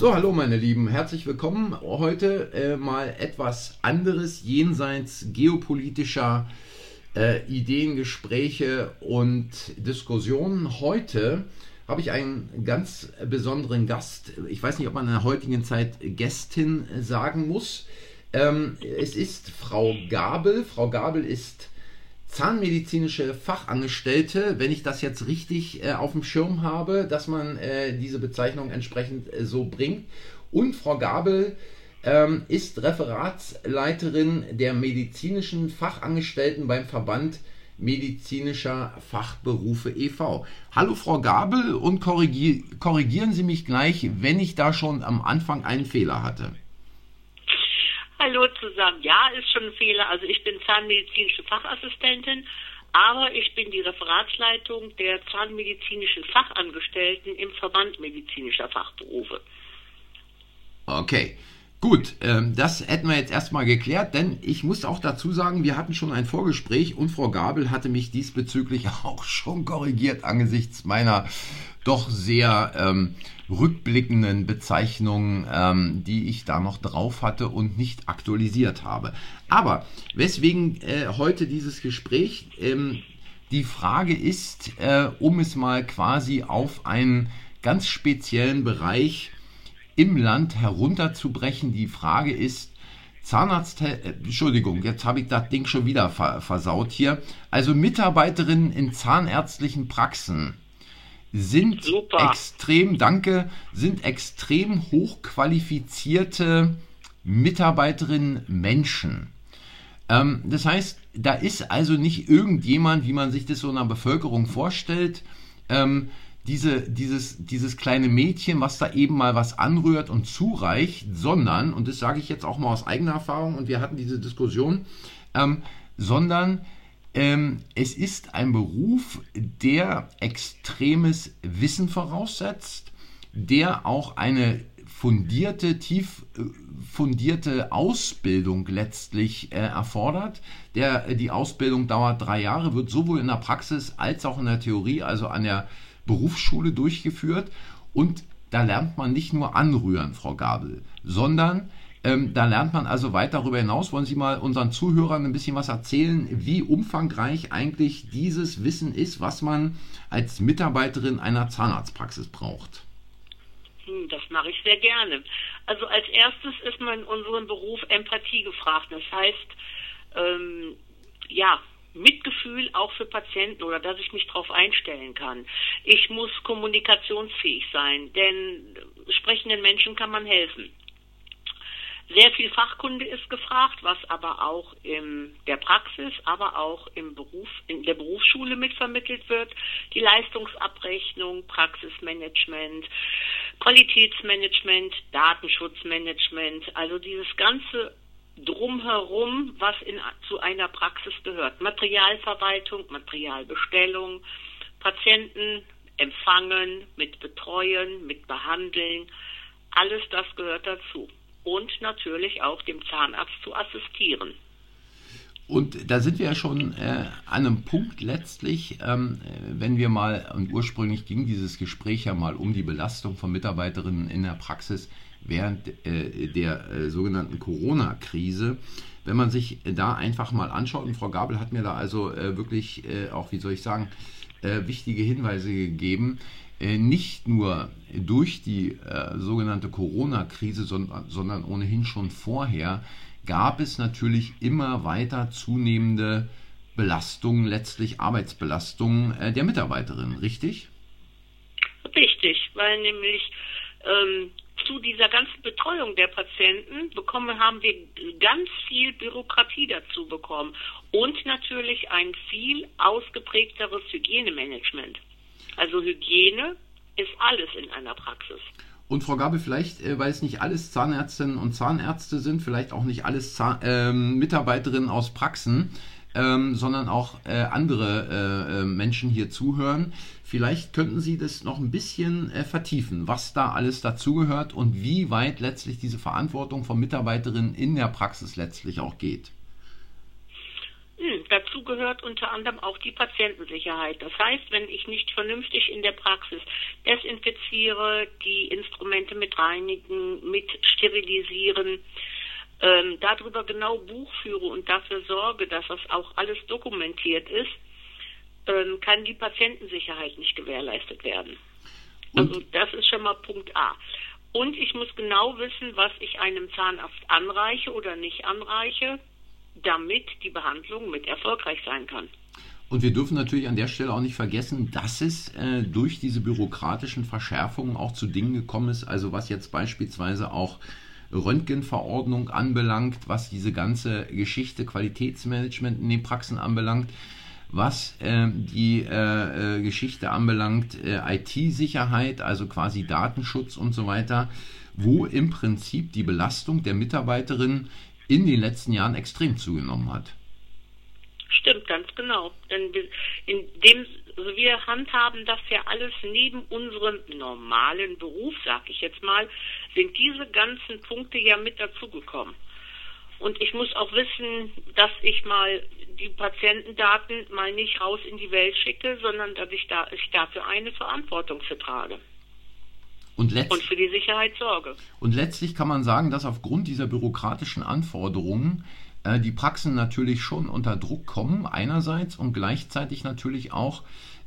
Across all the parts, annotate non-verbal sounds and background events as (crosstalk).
So, hallo meine Lieben, herzlich willkommen. Heute äh, mal etwas anderes jenseits geopolitischer äh, Ideen, Gespräche und Diskussionen. Heute habe ich einen ganz besonderen Gast. Ich weiß nicht, ob man in der heutigen Zeit Gästin sagen muss. Ähm, es ist Frau Gabel. Frau Gabel ist zahnmedizinische Fachangestellte, wenn ich das jetzt richtig äh, auf dem Schirm habe, dass man äh, diese Bezeichnung entsprechend äh, so bringt. Und Frau Gabel ähm, ist Referatsleiterin der medizinischen Fachangestellten beim Verband medizinischer Fachberufe e.V. Hallo Frau Gabel und korrigier korrigieren Sie mich gleich, wenn ich da schon am Anfang einen Fehler hatte. Hallo zusammen. Ja, ist schon ein Fehler. Also ich bin zahnmedizinische Fachassistentin, aber ich bin die Referatsleitung der zahnmedizinischen Fachangestellten im Verband medizinischer Fachberufe. Okay. Gut, ähm, das hätten wir jetzt erstmal geklärt, denn ich muss auch dazu sagen, wir hatten schon ein Vorgespräch und Frau Gabel hatte mich diesbezüglich (laughs) auch schon korrigiert angesichts meiner doch sehr ähm, rückblickenden Bezeichnungen, ähm, die ich da noch drauf hatte und nicht aktualisiert habe. Aber weswegen äh, heute dieses Gespräch? Ähm, die Frage ist, äh, um es mal quasi auf einen ganz speziellen Bereich im Land herunterzubrechen, die Frage ist, Zahnarzt, äh, Entschuldigung, jetzt habe ich das Ding schon wieder versaut hier. Also Mitarbeiterinnen in zahnärztlichen Praxen sind Super. extrem, danke, sind extrem hochqualifizierte Mitarbeiterinnen Menschen. Ähm, das heißt, da ist also nicht irgendjemand, wie man sich das so in der Bevölkerung vorstellt, ähm, diese, dieses, dieses kleine Mädchen, was da eben mal was anrührt und zureicht, sondern, und das sage ich jetzt auch mal aus eigener Erfahrung, und wir hatten diese Diskussion, ähm, sondern ähm, es ist ein Beruf, der extremes Wissen voraussetzt, der auch eine fundierte, tief äh, fundierte Ausbildung letztlich äh, erfordert. Der, äh, die Ausbildung dauert drei Jahre, wird sowohl in der Praxis als auch in der Theorie, also an der Berufsschule durchgeführt. Und da lernt man nicht nur anrühren, Frau Gabel, sondern ähm, da lernt man also weit darüber hinaus. Wollen Sie mal unseren Zuhörern ein bisschen was erzählen, wie umfangreich eigentlich dieses Wissen ist, was man als Mitarbeiterin einer Zahnarztpraxis braucht? Hm, das mache ich sehr gerne. Also als erstes ist man in unserem Beruf Empathie gefragt. Das heißt, ähm, ja, Mitgefühl auch für Patienten oder dass ich mich darauf einstellen kann. Ich muss kommunikationsfähig sein, denn sprechenden Menschen kann man helfen. Sehr viel Fachkunde ist gefragt, was aber auch in der Praxis, aber auch im Beruf, in der Berufsschule mitvermittelt wird. Die Leistungsabrechnung, Praxismanagement, Qualitätsmanagement, Datenschutzmanagement, also dieses ganze drumherum, was in, zu einer Praxis gehört. Materialverwaltung, Materialbestellung, Patienten empfangen, mit betreuen, mit behandeln, alles das gehört dazu und natürlich auch dem Zahnarzt zu assistieren. Und da sind wir ja schon äh, an einem Punkt letztlich, ähm, wenn wir mal, und ursprünglich ging dieses Gespräch ja mal um die Belastung von Mitarbeiterinnen in der Praxis während äh, der äh, sogenannten Corona-Krise. Wenn man sich da einfach mal anschaut, und Frau Gabel hat mir da also äh, wirklich auch, wie soll ich sagen, wichtige Hinweise gegeben, nicht nur durch die sogenannte Corona-Krise, sondern, ohnehin schon vorher, gab es natürlich immer weiter zunehmende Belastungen, letztlich Arbeitsbelastungen der Mitarbeiterin, richtig? Richtig, weil nämlich ähm, zu dieser ganzen Betreuung der Patienten bekommen, haben wir ganz viel Bürokratie dazu bekommen und natürlich ein viel ausgeprägteres Hygienemanagement. Also Hygiene ist alles in einer Praxis. Und Frau Gabe, vielleicht, äh, weil es nicht alles Zahnärztinnen und Zahnärzte sind, vielleicht auch nicht alles Zahn äh, Mitarbeiterinnen aus Praxen, ähm, sondern auch äh, andere äh, äh, Menschen hier zuhören. Vielleicht könnten Sie das noch ein bisschen äh, vertiefen, was da alles dazugehört und wie weit letztlich diese Verantwortung von Mitarbeiterinnen in der Praxis letztlich auch geht. Hm, dazu gehört unter anderem auch die Patientensicherheit. Das heißt, wenn ich nicht vernünftig in der Praxis desinfiziere, die Instrumente mit reinigen, mit sterilisieren, ähm, darüber genau Buch führe und dafür sorge, dass das auch alles dokumentiert ist, ähm, kann die Patientensicherheit nicht gewährleistet werden. Und? Also das ist schon mal Punkt A. Und ich muss genau wissen, was ich einem Zahnarzt anreiche oder nicht anreiche, damit die Behandlung mit erfolgreich sein kann. Und wir dürfen natürlich an der Stelle auch nicht vergessen, dass es äh, durch diese bürokratischen Verschärfungen auch zu Dingen gekommen ist, also was jetzt beispielsweise auch Röntgenverordnung anbelangt, was diese ganze Geschichte Qualitätsmanagement in den Praxen anbelangt, was äh, die äh Geschichte anbelangt, äh, IT-Sicherheit, also quasi Datenschutz und so weiter, wo im Prinzip die Belastung der Mitarbeiterin in den letzten Jahren extrem zugenommen hat. Stimmt, ganz genau. Denn in dem, also wir handhaben das ja alles neben unserem normalen Beruf, sag ich jetzt mal, sind diese ganzen Punkte ja mit dazugekommen. Und ich muss auch wissen, dass ich mal die Patientendaten mal nicht raus in die Welt schicke, sondern dass ich, da, ich dafür eine Verantwortung für trage. Und, und, für die Sicherheit sorge. Und letztlich kann man sagen, dass aufgrund dieser bürokratischen Anforderungen äh, die Praxen natürlich schon unter Druck kommen, einerseits und gleichzeitig natürlich auch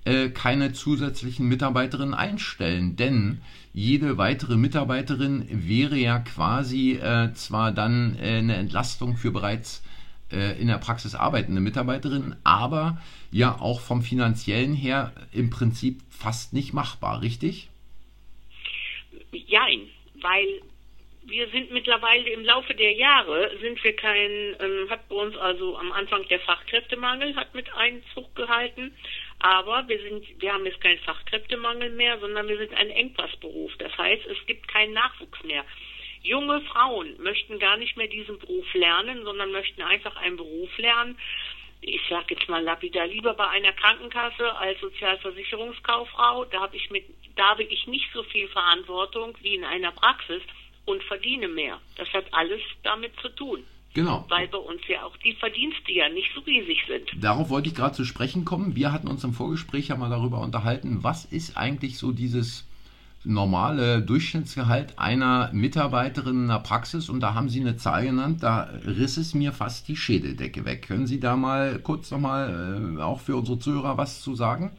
äh, keine zusätzlichen Mitarbeiterinnen einstellen, denn jede weitere Mitarbeiterin wäre ja quasi äh, zwar dann äh, eine Entlastung für bereits äh, in der Praxis arbeitende Mitarbeiterinnen, aber ja auch vom finanziellen her im Prinzip fast nicht machbar, richtig? Jein, weil wir sind mittlerweile im Laufe der Jahre sind wir kein, ähm, hat bei uns also am Anfang der Fachkräftemangel hat mit Einzug gehalten, aber wir sind, wir haben jetzt keinen Fachkräftemangel mehr, sondern wir sind ein Engpassberuf. Das heißt, es gibt keinen Nachwuchs mehr. Junge Frauen möchten gar nicht mehr diesen Beruf lernen, sondern möchten einfach einen Beruf lernen. Ich sage jetzt mal lapidar lieber bei einer Krankenkasse als Sozialversicherungskauffrau. Da habe ich mit, da habe ich nicht so viel Verantwortung wie in einer Praxis und verdiene mehr. Das hat alles damit zu tun. Genau. Weil bei uns ja auch die Verdienste ja nicht so riesig sind. Darauf wollte ich gerade zu sprechen kommen. Wir hatten uns im Vorgespräch ja mal darüber unterhalten, was ist eigentlich so dieses normale Durchschnittsgehalt einer Mitarbeiterin in der Praxis und da haben Sie eine Zahl genannt, da riss es mir fast die Schädeldecke weg. Können Sie da mal kurz nochmal äh, auch für unsere Zuhörer was zu sagen?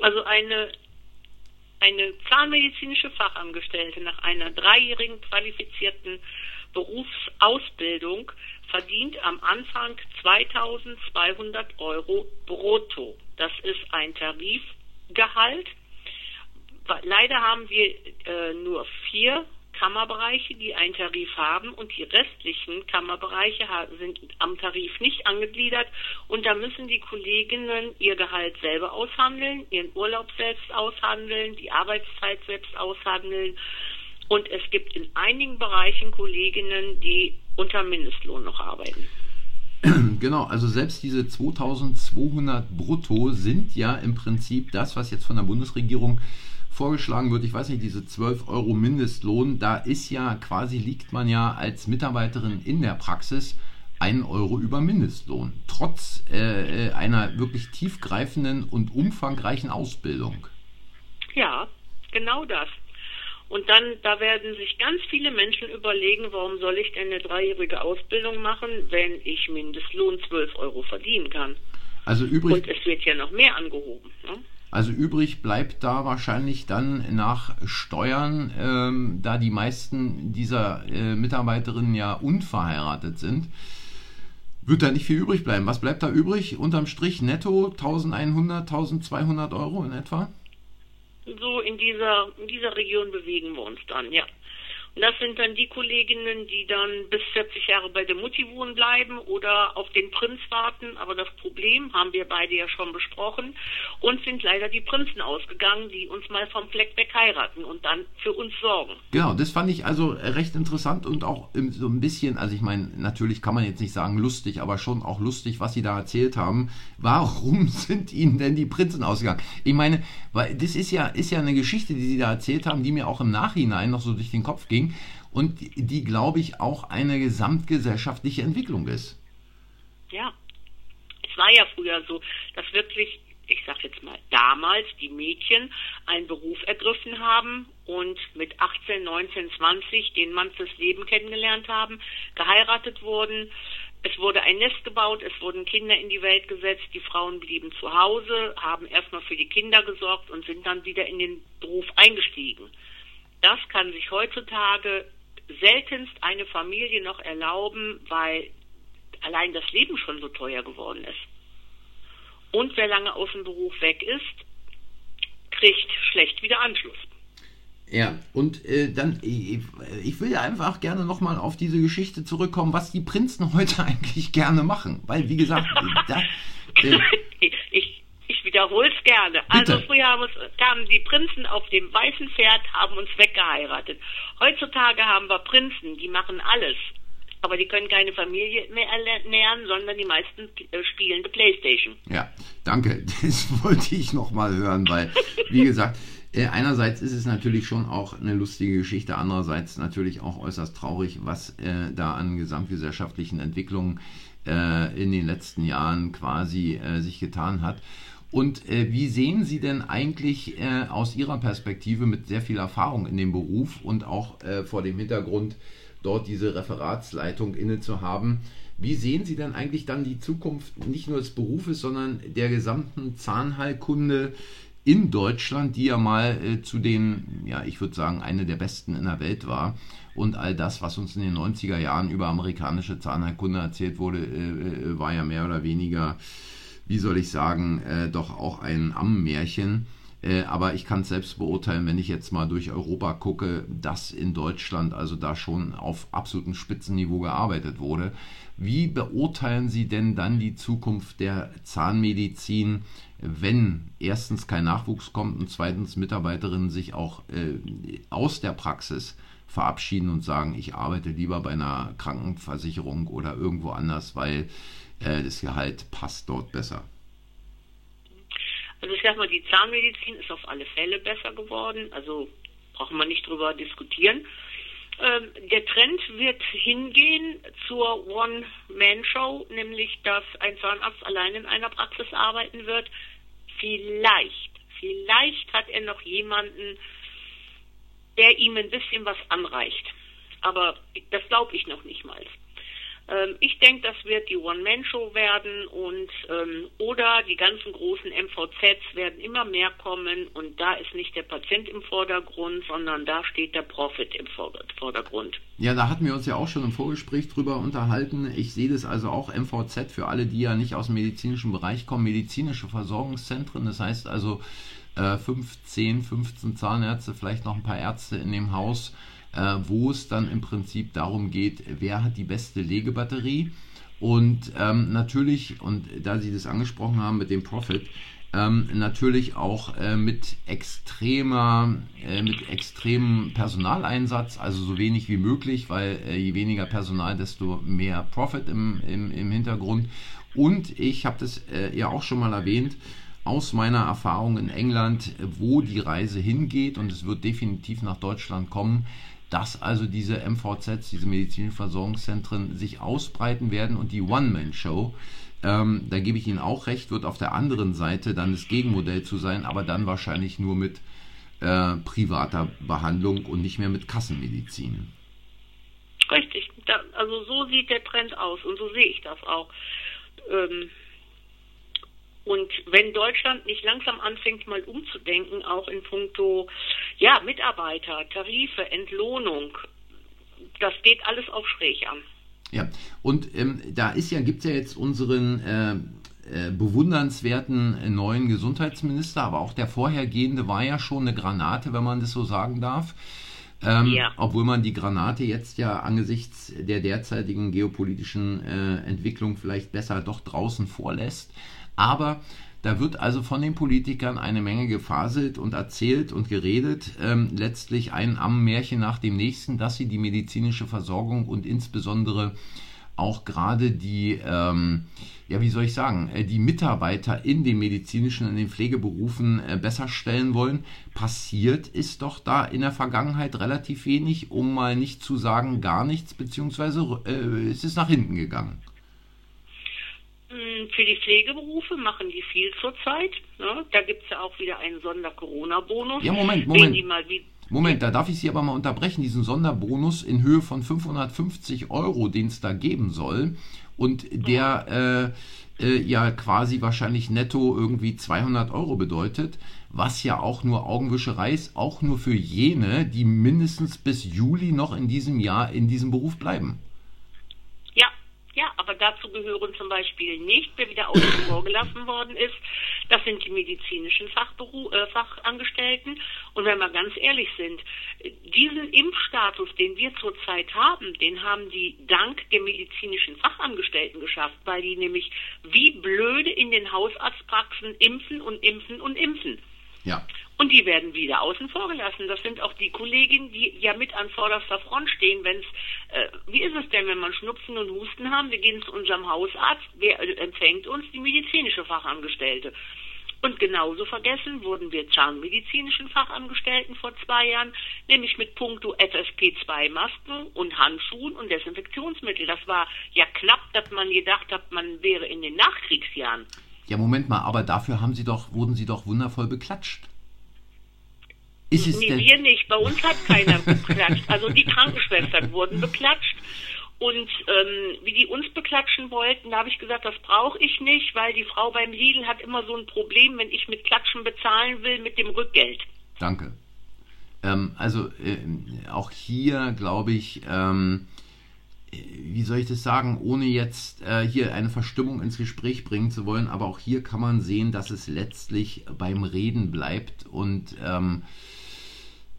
Also eine eine zahnmedizinische Fachangestellte nach einer dreijährigen qualifizierten Berufsausbildung verdient am Anfang 2200 Euro brutto. Das ist ein Tarifgehalt. Leider haben wir äh, nur vier Kammerbereiche, die einen Tarif haben und die restlichen Kammerbereiche sind am Tarif nicht angegliedert und da müssen die Kolleginnen ihr Gehalt selber aushandeln, ihren Urlaub selbst aushandeln, die Arbeitszeit selbst aushandeln und es gibt in einigen Bereichen Kolleginnen, die unter Mindestlohn noch arbeiten. Genau, also selbst diese 2200 brutto sind ja im Prinzip das, was jetzt von der Bundesregierung vorgeschlagen wird, ich weiß nicht, diese 12 Euro Mindestlohn, da ist ja quasi, liegt man ja als Mitarbeiterin in der Praxis 1 Euro über Mindestlohn, trotz äh, äh, einer wirklich tiefgreifenden und umfangreichen Ausbildung. Ja, genau das. Und dann, da werden sich ganz viele Menschen überlegen, warum soll ich denn eine dreijährige Ausbildung machen, wenn ich Mindestlohn 12 Euro verdienen kann. Also übrig. Und es wird ja noch mehr angehoben. Ne? Also übrig bleibt da wahrscheinlich dann nach Steuern, ähm, da die meisten dieser äh, Mitarbeiterinnen ja unverheiratet sind, wird da nicht viel übrig bleiben. Was bleibt da übrig? Unterm Strich netto 1100, 1200 Euro in etwa? So in dieser, in dieser Region bewegen wir uns dann, ja. Das sind dann die Kolleginnen, die dann bis 40 Jahre bei der Mutti wohnen bleiben oder auf den Prinz warten. Aber das Problem haben wir beide ja schon besprochen. Uns sind leider die Prinzen ausgegangen, die uns mal vom Fleck weg heiraten und dann für uns sorgen. Genau, das fand ich also recht interessant und auch so ein bisschen, also ich meine, natürlich kann man jetzt nicht sagen lustig, aber schon auch lustig, was Sie da erzählt haben. Warum (laughs) sind Ihnen denn die Prinzen ausgegangen? Ich meine, weil das ist ja, ist ja eine Geschichte, die Sie da erzählt haben, die mir auch im Nachhinein noch so durch den Kopf ging und die, glaube ich, auch eine gesamtgesellschaftliche Entwicklung ist. Ja, es war ja früher so, dass wirklich ich sag jetzt mal, damals die Mädchen einen Beruf ergriffen haben und mit 18, 19, 20 den Mann fürs Leben kennengelernt haben, geheiratet wurden. Es wurde ein Nest gebaut, es wurden Kinder in die Welt gesetzt, die Frauen blieben zu Hause, haben erstmal für die Kinder gesorgt und sind dann wieder in den Beruf eingestiegen. Das kann sich heutzutage seltenst eine Familie noch erlauben, weil allein das Leben schon so teuer geworden ist. Und wer lange aus dem Beruf weg ist, kriegt schlecht wieder Anschluss. Ja, und äh, dann, ich, ich will ja einfach gerne nochmal auf diese Geschichte zurückkommen, was die Prinzen (laughs) heute eigentlich gerne machen. Weil, wie gesagt, (laughs) da, äh, wiederhole es gerne. Bitte. Also früher haben uns, kamen die Prinzen auf dem weißen Pferd, haben uns weggeheiratet. Heutzutage haben wir Prinzen, die machen alles. Aber die können keine Familie mehr ernähren, sondern die meisten äh, spielen die Playstation. Ja, danke. (laughs) Das wollte ich nochmal hören, weil, wie gesagt, äh, einerseits ist es natürlich schon auch eine lustige Geschichte, andererseits natürlich auch äußerst traurig, was äh, da an gesamtgesellschaftlichen Entwicklungen äh, in den letzten Jahren quasi äh, sich getan hat. Und äh, wie sehen Sie denn eigentlich äh, aus Ihrer Perspektive mit sehr viel Erfahrung in dem Beruf und auch äh, vor dem Hintergrund dort diese Referatsleitung inne zu haben. Wie sehen Sie denn eigentlich dann die Zukunft nicht nur des Berufes, sondern der gesamten Zahnheilkunde in Deutschland, die ja mal äh, zu den, ja, ich würde sagen, eine der besten in der Welt war. Und all das, was uns in den 90er Jahren über amerikanische Zahnheilkunde erzählt wurde, äh, äh, war ja mehr oder weniger, wie soll ich sagen, äh, doch auch ein Ammenmärchen. Äh, aber ich kann es selbst beurteilen, wenn ich jetzt mal durch Europa gucke, dass in Deutschland also da schon auf absolutem Spitzenniveau gearbeitet wurde. Wie beurteilen Sie denn dann die Zukunft der Zahnmedizin, wenn erstens kein Nachwuchs kommt und zweitens Mitarbeiterinnen sich auch äh, aus der Praxis verabschieden und sagen, ich arbeite lieber bei einer Krankenversicherung oder irgendwo anders, weil äh, das Gehalt passt dort besser? Also ich sag mal, die Zahnmedizin ist auf alle Fälle besser geworden. Also brauchen wir nicht drüber diskutieren. Ähm, der Trend wird hingehen zur One-Man-Show, nämlich dass ein Zahnarzt allein in einer Praxis arbeiten wird. Vielleicht, vielleicht hat er noch jemanden, der ihm ein bisschen was anreicht. Aber das glaube ich noch nicht mal. Ähm, ich denke, das wird die One-Man-Show werden und ähm, oder die ganzen großen MVZs werden immer mehr kommen und da ist nicht der Patient im Vordergrund, sondern da steht der Profit im Vordergrund. Ja, da hatten wir uns ja auch schon im Vorgespräch drüber unterhalten. Ich sehe das also auch MVZ für alle, die ja nicht aus dem medizinischen Bereich kommen, medizinische Versorgungszentren. Das heißt also äh, 5, 10, 15 Zahnärzte, vielleicht noch ein paar Ärzte in dem Haus wo es dann im Prinzip darum geht, wer hat die beste Legebatterie. Und ähm, natürlich, und da Sie das angesprochen haben mit dem Profit, ähm, natürlich auch äh, mit extremer, äh, mit extremem Personaleinsatz, also so wenig wie möglich, weil äh, je weniger Personal, desto mehr Profit im, im, im Hintergrund. Und ich habe das äh, ja auch schon mal erwähnt, aus meiner Erfahrung in England, wo die Reise hingeht, und es wird definitiv nach Deutschland kommen, dass also diese MVZs, diese medizinischen Versorgungszentren, sich ausbreiten werden und die One-Man-Show, ähm, da gebe ich Ihnen auch recht, wird auf der anderen Seite dann das Gegenmodell zu sein, aber dann wahrscheinlich nur mit äh, privater Behandlung und nicht mehr mit Kassenmedizin. Richtig, da, also so sieht der Trend aus und so sehe ich das auch. Ähm, und wenn Deutschland nicht langsam anfängt, mal umzudenken, auch in puncto ja, Mitarbeiter, Tarife, Entlohnung, das geht alles auf schräg an. Ja, und ähm, da ist ja, gibt es ja jetzt unseren äh, äh, bewundernswerten äh, neuen Gesundheitsminister, aber auch der vorhergehende war ja schon eine Granate, wenn man das so sagen darf. Ähm, ja. Obwohl man die Granate jetzt ja angesichts der derzeitigen geopolitischen äh, Entwicklung vielleicht besser doch draußen vorlässt. Aber da wird also von den Politikern eine Menge gefaselt und erzählt und geredet, ähm, letztlich ein Ammenmärchen nach dem nächsten, dass sie die medizinische Versorgung und insbesondere auch gerade die, ähm, ja, wie soll ich sagen, äh, die Mitarbeiter in den medizinischen, in den Pflegeberufen äh, besser stellen wollen. Passiert ist doch da in der Vergangenheit relativ wenig, um mal nicht zu sagen gar nichts, beziehungsweise äh, es ist nach hinten gegangen. Hm, für die Pflegeberufe machen die viel zurzeit. Ne? Da gibt es ja auch wieder einen Sonder-Corona-Bonus. Ja, Moment, Moment. Moment, da darf ich Sie aber mal unterbrechen, diesen Sonderbonus in Höhe von 550 Euro, den es da geben soll. Und der äh, äh, ja quasi wahrscheinlich netto irgendwie 200 Euro bedeutet, was ja auch nur Augenwischerei ist, auch nur für jene, die mindestens bis Juli noch in diesem Jahr in diesem Beruf bleiben. Ja, aber dazu gehören zum Beispiel nicht, wer wieder außen (laughs) vor gelassen worden ist. Das sind die medizinischen Fachberu äh, Fachangestellten. Und wenn wir ganz ehrlich sind, diesen Impfstatus, den wir zurzeit haben, den haben die dank der medizinischen Fachangestellten geschafft, weil die nämlich wie blöde in den Hausarztpraxen impfen und impfen und impfen. Ja. Und die werden wieder außen vor gelassen. Das sind auch die Kolleginnen, die ja mit an vorderster Front stehen, wenn es, äh, wie ist es denn, wenn man Schnupfen und Husten haben, wir gehen zu unserem Hausarzt, wer äh, empfängt uns? Die medizinische Fachangestellte. Und genauso vergessen wurden wir zahnmedizinischen Fachangestellten vor zwei Jahren, nämlich mit puncto FFP2-Masken und Handschuhen und Desinfektionsmittel. Das war ja knapp, dass man gedacht hat, man wäre in den Nachkriegsjahren. Ja, Moment mal, aber dafür haben Sie doch, wurden Sie doch wundervoll beklatscht. Ist es nee, denn? wir nicht. Bei uns hat keiner beklatscht. Also die Krankenschwestern wurden beklatscht. Und ähm, wie die uns beklatschen wollten, da habe ich gesagt, das brauche ich nicht, weil die Frau beim Lidl hat immer so ein Problem, wenn ich mit Klatschen bezahlen will, mit dem Rückgeld. Danke. Ähm, also äh, auch hier glaube ich, ähm, wie soll ich das sagen, ohne jetzt äh, hier eine Verstimmung ins Gespräch bringen zu wollen, aber auch hier kann man sehen, dass es letztlich beim Reden bleibt und ähm, äh,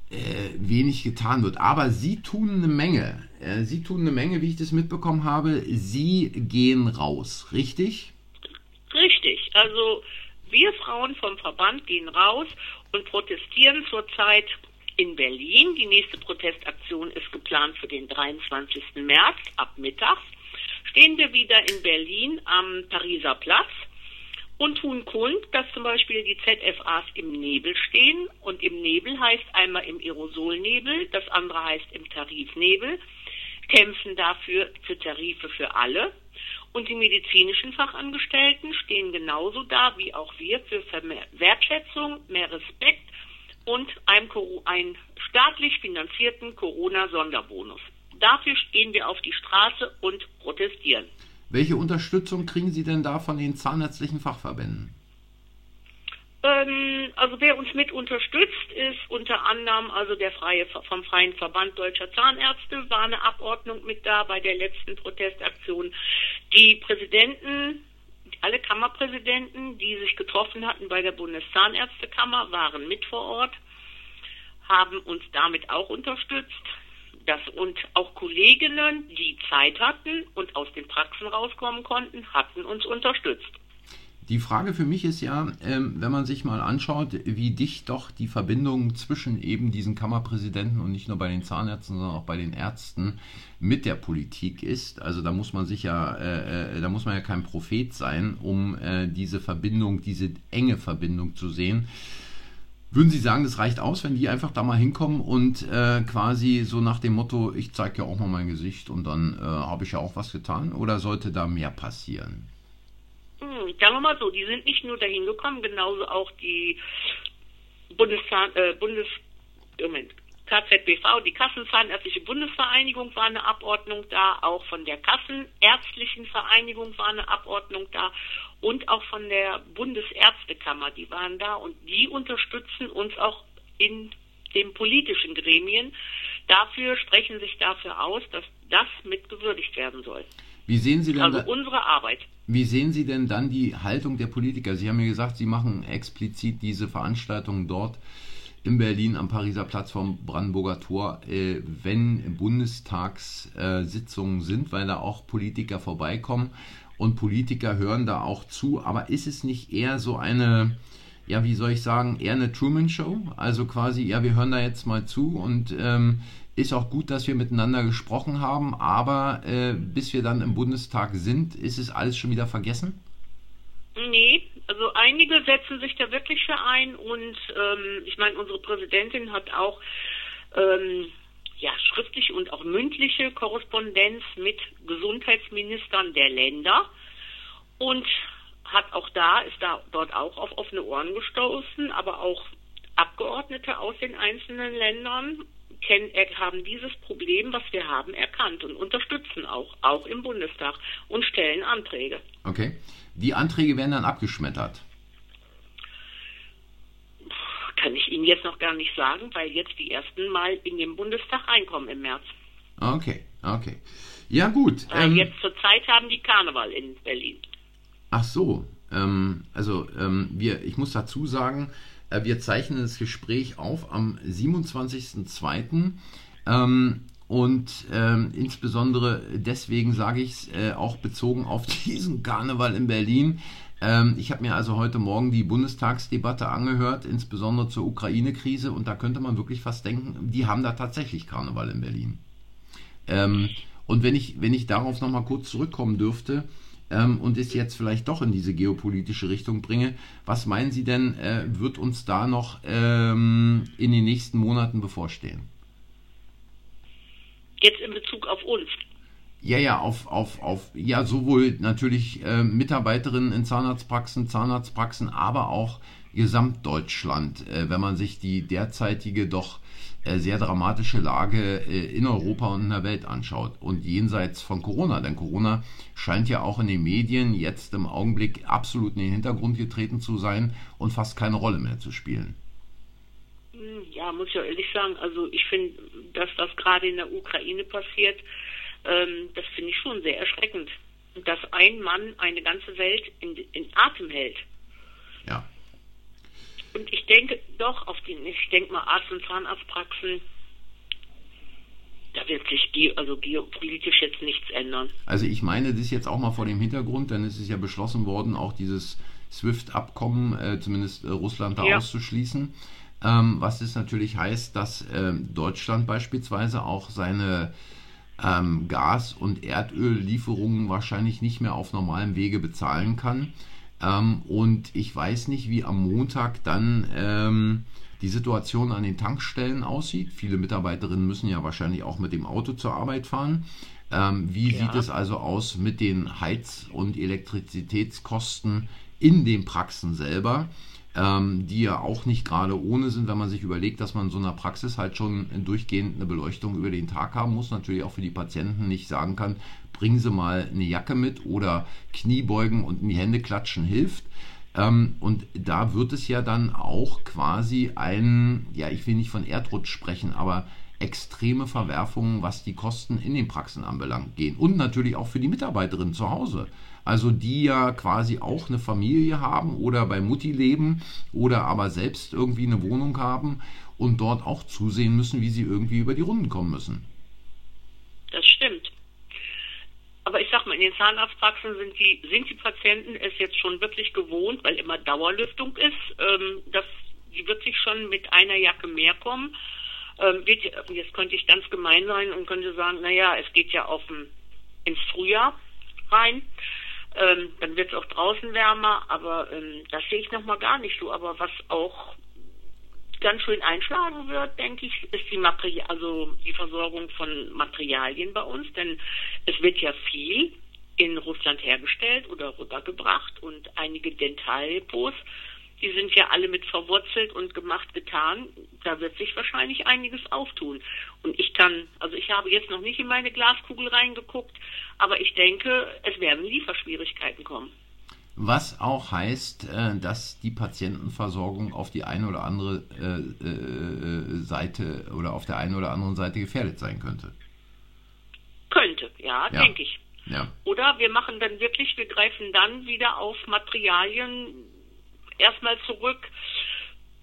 wenig getan wird. Aber sie tun eine Menge. Äh, sie tun eine Menge, wie ich das mitbekommen habe. Sie gehen raus, richtig? Richtig. Also wir Frauen vom Verband gehen raus und protestieren zurzeit in Berlin. Die nächste Protestaktion ist geplant für den 23. März ab mittags. Stehen wir wieder in Berlin am Pariser Platz und tun kund, dass zum Beispiel die ZFAs im Nebel stehen. Und im Nebel heißt einmal im Aerosolnebel, das andere heißt im Tarifnebel, kämpfen dafür für Tarife für alle. Und die medizinischen Fachangestellten stehen genauso da wie auch wir für mehr Wertschätzung, mehr Respekt und einen, einen staatlich finanzierten Corona-Sonderbonus. Dafür stehen wir auf die Straße und protestieren. Welche Unterstützung kriegen Sie denn da von den zahnärztlichen Fachverbänden? Ähm, also wer uns mit unterstützt, ist unter anderem also der freie vom Freien Verband Deutscher Zahnärzte war eine Abordnung mit da bei der letzten Protestaktion. Die Präsidenten, alle Kammerpräsidenten, die sich getroffen hatten bei der Bundeszahnärztekammer, waren mit vor Ort, haben uns damit auch unterstützt das und auch Kolleginnen, die Zeit hatten und aus den Praxen rauskommen konnten, hatten uns unterstützt. Die Frage für mich ist ja, ähm, wenn man sich mal anschaut, wie dicht doch die Verbindung zwischen eben diesen Kammerpräsidenten und nicht nur bei den Zahnärzten, sondern auch bei den Ärzten mit der Politik ist. Also da muss man sich ja, äh, äh da muss man ja kein Prophet sein, um äh, diese Verbindung, diese enge Verbindung zu sehen. Würden Sie sagen, das reicht aus, wenn die einfach da mal hinkommen und äh, quasi so nach dem Motto, ich zeige ja auch mal mein Gesicht und dann äh, habe ich ja auch was getan? Oder sollte da mehr passieren? Hm, sagen wir mal so, die sind nicht nur dahin gekommen, genauso auch die Bundeszahn, äh, Bundes, Moment, KZBV, die Kassenzahnärztliche Bundesvereinigung war eine Abordnung da, auch von der Kassenärztlichen Vereinigung war eine Abordnung da und auch von der Bundesärztekammer, die waren da und die unterstützen uns auch in den politischen Gremien. Dafür sprechen sich dafür aus, dass das mitgewürdigt werden soll. Wie sehen Sie denn also unsere Arbeit. Wie sehen Sie denn dann die Haltung der Politiker? Sie haben mir gesagt, Sie machen explizit diese Veranstaltungen dort in Berlin am Pariser Platz vom Brandenburger Tor, äh, wenn Bundestagssitzungen äh, sind, weil da auch Politiker vorbeikommen und Politiker hören da auch zu. Aber ist es nicht eher so eine, ja, wie soll ich sagen, eher eine Truman-Show? Also quasi, ja, wir hören da jetzt mal zu und ähm, ist auch gut, dass wir miteinander gesprochen haben, aber äh, bis wir dann im Bundestag sind, ist es alles schon wieder vergessen? Nee, einige setzen sich da wirklich für ein und ähm, ich meine, unsere Präsidentin hat auch ähm, ja, schriftliche und auch mündliche Korrespondenz mit Gesundheitsministern der Länder. und hat auch da, ist da dort auch auf offene Ohren gestoßen, aber auch Abgeordnete aus den einzelnen Ländern kennen, haben dieses Problem, was wir haben, erkannt und unterstützen auch, auch im Bundestag und stellen Anträge. Okay. Die Anträge werden dann abgeschmettert. Kann ich Ihnen jetzt noch gar nicht sagen, weil jetzt die ersten Mal in den Bundestag reinkommen im März. Okay, okay. Ja, gut. Ähm, jetzt zur Zeit haben die Karneval in Berlin. Ach so. Ähm, also, ähm, wir, ich muss dazu sagen, äh, wir zeichnen das Gespräch auf am 27.02. Ähm, und ähm, insbesondere deswegen sage ich es äh, auch bezogen auf (laughs) diesen Karneval in Berlin. Ähm, ich habe mir also heute Morgen die Bundestagsdebatte angehört, insbesondere zur Ukraine-Krise. Und da könnte man wirklich fast denken, die haben da tatsächlich Karneval in Berlin. Ähm, und wenn ich, wenn ich darauf nochmal kurz zurückkommen dürfte, ähm, und es jetzt vielleicht doch in diese geopolitische Richtung bringe. Was meinen Sie denn, äh, wird uns da noch ähm, in den nächsten Monaten bevorstehen? Jetzt in Bezug auf uns. Ja, ja, auf, auf, auf, ja, sowohl natürlich äh, Mitarbeiterinnen in Zahnarztpraxen, Zahnarztpraxen, aber auch Gesamtdeutschland, äh, wenn man sich die derzeitige doch äh, sehr dramatische Lage äh, in Europa und in der Welt anschaut und jenseits von Corona. Denn Corona scheint ja auch in den Medien jetzt im Augenblick absolut in den Hintergrund getreten zu sein und fast keine Rolle mehr zu spielen. Ja, muss ich ja ehrlich sagen, also ich finde, dass das gerade in der Ukraine passiert, ähm, das finde ich schon sehr erschreckend. Dass ein Mann eine ganze Welt in, in Atem hält. Ja. Und ich denke doch auf die, ich denke mal Arzt- und Zahnarztpraxen, da wird sich also geopolitisch jetzt nichts ändern. Also ich meine das jetzt auch mal vor dem Hintergrund, denn es ist ja beschlossen worden, auch dieses SWIFT-Abkommen, äh, zumindest äh, Russland da ja. auszuschließen. Ähm, was das natürlich heißt, dass äh, Deutschland beispielsweise auch seine ähm, Gas- und Erdöllieferungen wahrscheinlich nicht mehr auf normalem Wege bezahlen kann. Ähm, und ich weiß nicht, wie am Montag dann ähm, die Situation an den Tankstellen aussieht. Viele Mitarbeiterinnen müssen ja wahrscheinlich auch mit dem Auto zur Arbeit fahren. Ähm, wie ja. sieht es also aus mit den Heiz- und Elektrizitätskosten in den Praxen selber? Ähm, die ja auch nicht gerade ohne sind, wenn man sich überlegt, dass man in so einer Praxis halt schon durchgehend eine Beleuchtung über den Tag haben muss. Natürlich auch für die Patienten nicht sagen kann, bringen Sie mal eine Jacke mit oder Kniebeugen und in die Hände klatschen hilft. Ähm, und da wird es ja dann auch quasi ein, ja, ich will nicht von Erdrutsch sprechen, aber extreme Verwerfungen, was die Kosten in den Praxen anbelangt, gehen. Und natürlich auch für die Mitarbeiterinnen zu Hause. Also die ja quasi auch eine Familie haben oder bei Mutti leben oder aber selbst irgendwie eine Wohnung haben und dort auch zusehen müssen, wie sie irgendwie über die Runden kommen müssen. Das stimmt. Aber ich sag mal, in den Zahnarztpraxen sind die, sind die Patienten es jetzt schon wirklich gewohnt, weil immer Dauerlüftung ist, ähm, dass die wirklich schon mit einer Jacke mehr kommen. Ähm, jetzt könnte ich ganz gemein sein und könnte sagen, naja, es geht ja auf ein, ins Frühjahr rein. Ähm, dann wird es auch draußen wärmer, aber ähm, das sehe ich nochmal gar nicht so. Aber was auch ganz schön einschlagen wird, denke ich, ist die Material, also die Versorgung von Materialien bei uns, denn es wird ja viel in Russland hergestellt oder rübergebracht und einige Dentaldepos die sind ja alle mit verwurzelt und gemacht getan. Da wird sich wahrscheinlich einiges auftun. Und ich kann, also ich habe jetzt noch nicht in meine Glaskugel reingeguckt, aber ich denke, es werden Lieferschwierigkeiten kommen. Was auch heißt, äh, dass die Patientenversorgung auf die eine oder andere äh, äh, Seite oder auf der einen oder anderen Seite gefährdet sein könnte. Könnte, ja, ja. denke ich. Ja. Oder wir machen dann wirklich, wir greifen dann wieder auf Materialien, erstmal zurück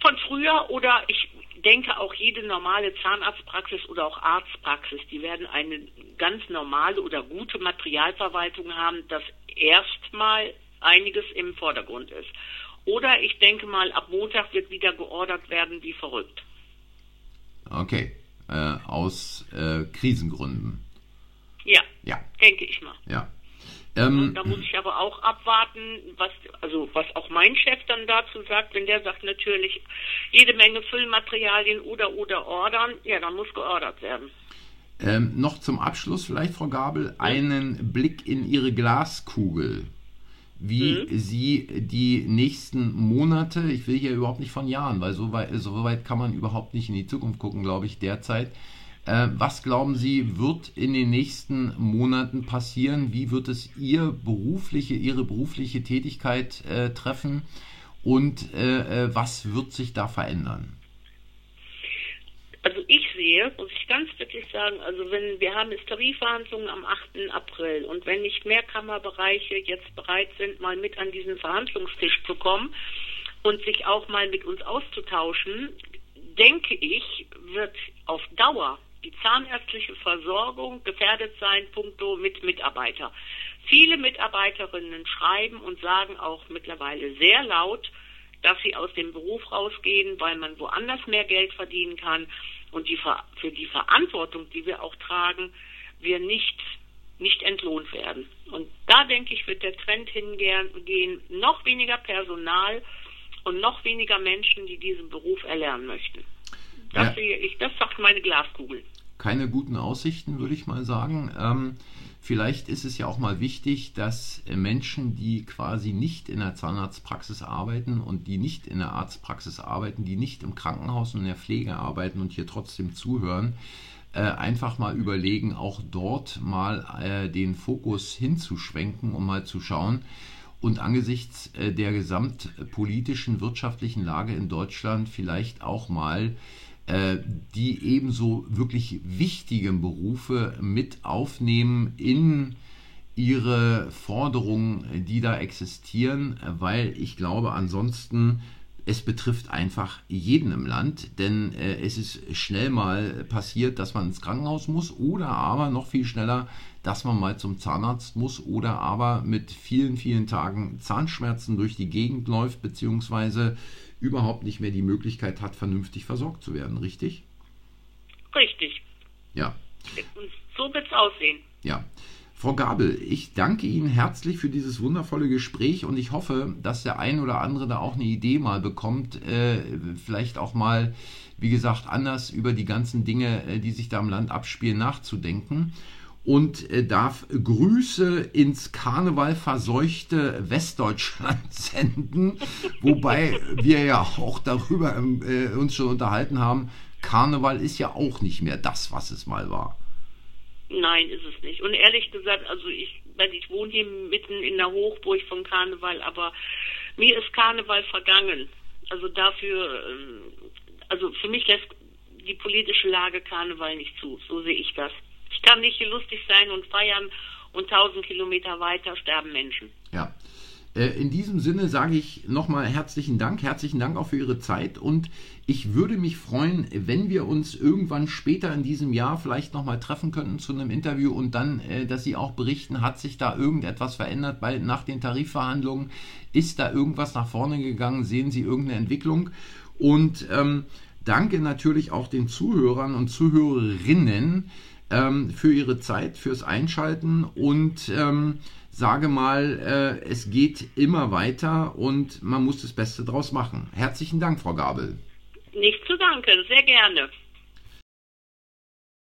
von früher oder ich denke auch jede normale Zahnarztpraxis oder auch Arztpraxis, die werden eine ganz normale oder gute Materialverwaltung haben, dass erstmal einiges im Vordergrund ist. Oder ich denke mal, ab Montag wird wieder geordert werden wie verrückt. Okay, äh, aus äh, Krisengründen. Ja, ja, denke ich mal. Ja. Ähm, da muss ich aber auch abwarten, was, also was auch mein Chef dann dazu sagt, wenn der sagt natürlich jede Menge Füllmaterialien oder oder ordern, ja, dann muss geordert werden. Ähm, noch zum Abschluss vielleicht, Frau Gabel, einen Blick in Ihre Glaskugel. wie mhm. Sie die nächsten Monate, ich will hier überhaupt nicht von Jahren, weil so weit, so weit kann man überhaupt nicht in die Zukunft gucken, glaube ich, derzeit. Äh, was glauben Sie, wird in den nächsten Monaten passieren? Wie wird es Ihr berufliche, Ihre berufliche Tätigkeit äh, treffen? Und äh, äh was wird sich da verändern? Also ich sehe, muss ich ganz wirklich sagen, also wenn wir haben jetzt Tarifverhandlungen am 8. April und wenn nicht mehr Kammerbereiche jetzt bereit sind, mal mit an diesen Verhandlungstisch zu kommen und sich auch mal mit uns auszutauschen, denke ich, wird auf Dauer die zahnärztliche Versorgung gefährdet sein, punkto mit Mitarbeiter. Viele Mitarbeiterinnen schreiben und sagen auch mittlerweile sehr laut, dass sie aus dem Beruf rausgehen, weil man woanders mehr Geld verdienen kann und die, für die Verantwortung, die wir auch tragen, wir nicht, nicht entlohnt werden. Und da denke ich, wird der Trend hingehen, noch weniger Personal und noch weniger Menschen, die diesen Beruf erlernen möchten. Das ja. sehe ich, das sagt meine Glaskugel. Keine guten Aussichten, würde ich mal sagen. Ähm, Vielleicht ist es ja auch mal wichtig, dass Menschen, die quasi nicht in der Zahnarztpraxis arbeiten und die nicht in der Arztpraxis arbeiten, die nicht im Krankenhaus und in der Pflege arbeiten und hier trotzdem zuhören, äh, einfach mal überlegen, auch dort mal äh, den Fokus hinzuschwenken, um mal zu schauen, und angesichts äh, der gesamtpolitischen, wirtschaftlichen Lage in Deutschland vielleicht auch mal äh, die ebenso wirklich wichtigen Berufe mit aufnehmen in ihre Forderungen, die da existieren, weil ich glaube, ansonsten es betrifft einfach jeden im Land, denn äh, es ist schnell mal passiert, dass man ins Krankenhaus muss oder aber noch viel schneller, dass man mal zum Zahnarzt muss oder aber mit vielen, vielen Tagen Zahnschmerzen durch die Gegend läuft, beziehungsweise überhaupt nicht mehr die Möglichkeit hat, vernünftig versorgt zu werden, richtig? Richtig. Ja. Und so wird es aussehen. Ja. Frau Gabel, ich danke Ihnen herzlich für dieses wundervolle Gespräch und ich hoffe, dass der ein oder andere da auch eine Idee mal bekommt, äh, vielleicht auch mal, wie gesagt, anders über die ganzen Dinge, äh, die sich da im Land abspielen, nachzudenken und äh, darf Grüße ins Karneval verseuchte Westdeutschland (laughs) senden, wobei wir ja auch darüber äh, uns schon unterhalten haben, Karneval ist ja auch nicht mehr das, was es mal war. Nein, ist es nicht. Und ehrlich gesagt, also ich, ich wohne hier mitten in der Hochburg von Karneval, aber mir ist Karneval vergangen. Also dafür, ähm, also für mich lässt die politische Lage Karneval nicht zu. So sehe ich das. Kann nicht lustig sein und feiern und tausend Kilometer weiter sterben Menschen. Ja. Äh, in diesem Sinne sage ich nochmal herzlichen Dank, herzlichen Dank auch für Ihre Zeit und ich würde mich freuen, wenn wir uns irgendwann später in diesem Jahr vielleicht nochmal treffen könnten zu einem Interview und dann, äh, dass Sie auch berichten, hat sich da irgendetwas verändert bei, nach den Tarifverhandlungen? Ist da irgendwas nach vorne gegangen? Sehen Sie irgendeine Entwicklung? Und ähm, danke natürlich auch den Zuhörern und Zuhörerinnen, ähm, für Ihre Zeit, fürs Einschalten und ähm, sage mal, äh, es geht immer weiter und man muss das Beste draus machen. Herzlichen Dank, Frau Gabel. Nicht zu danken, sehr gerne.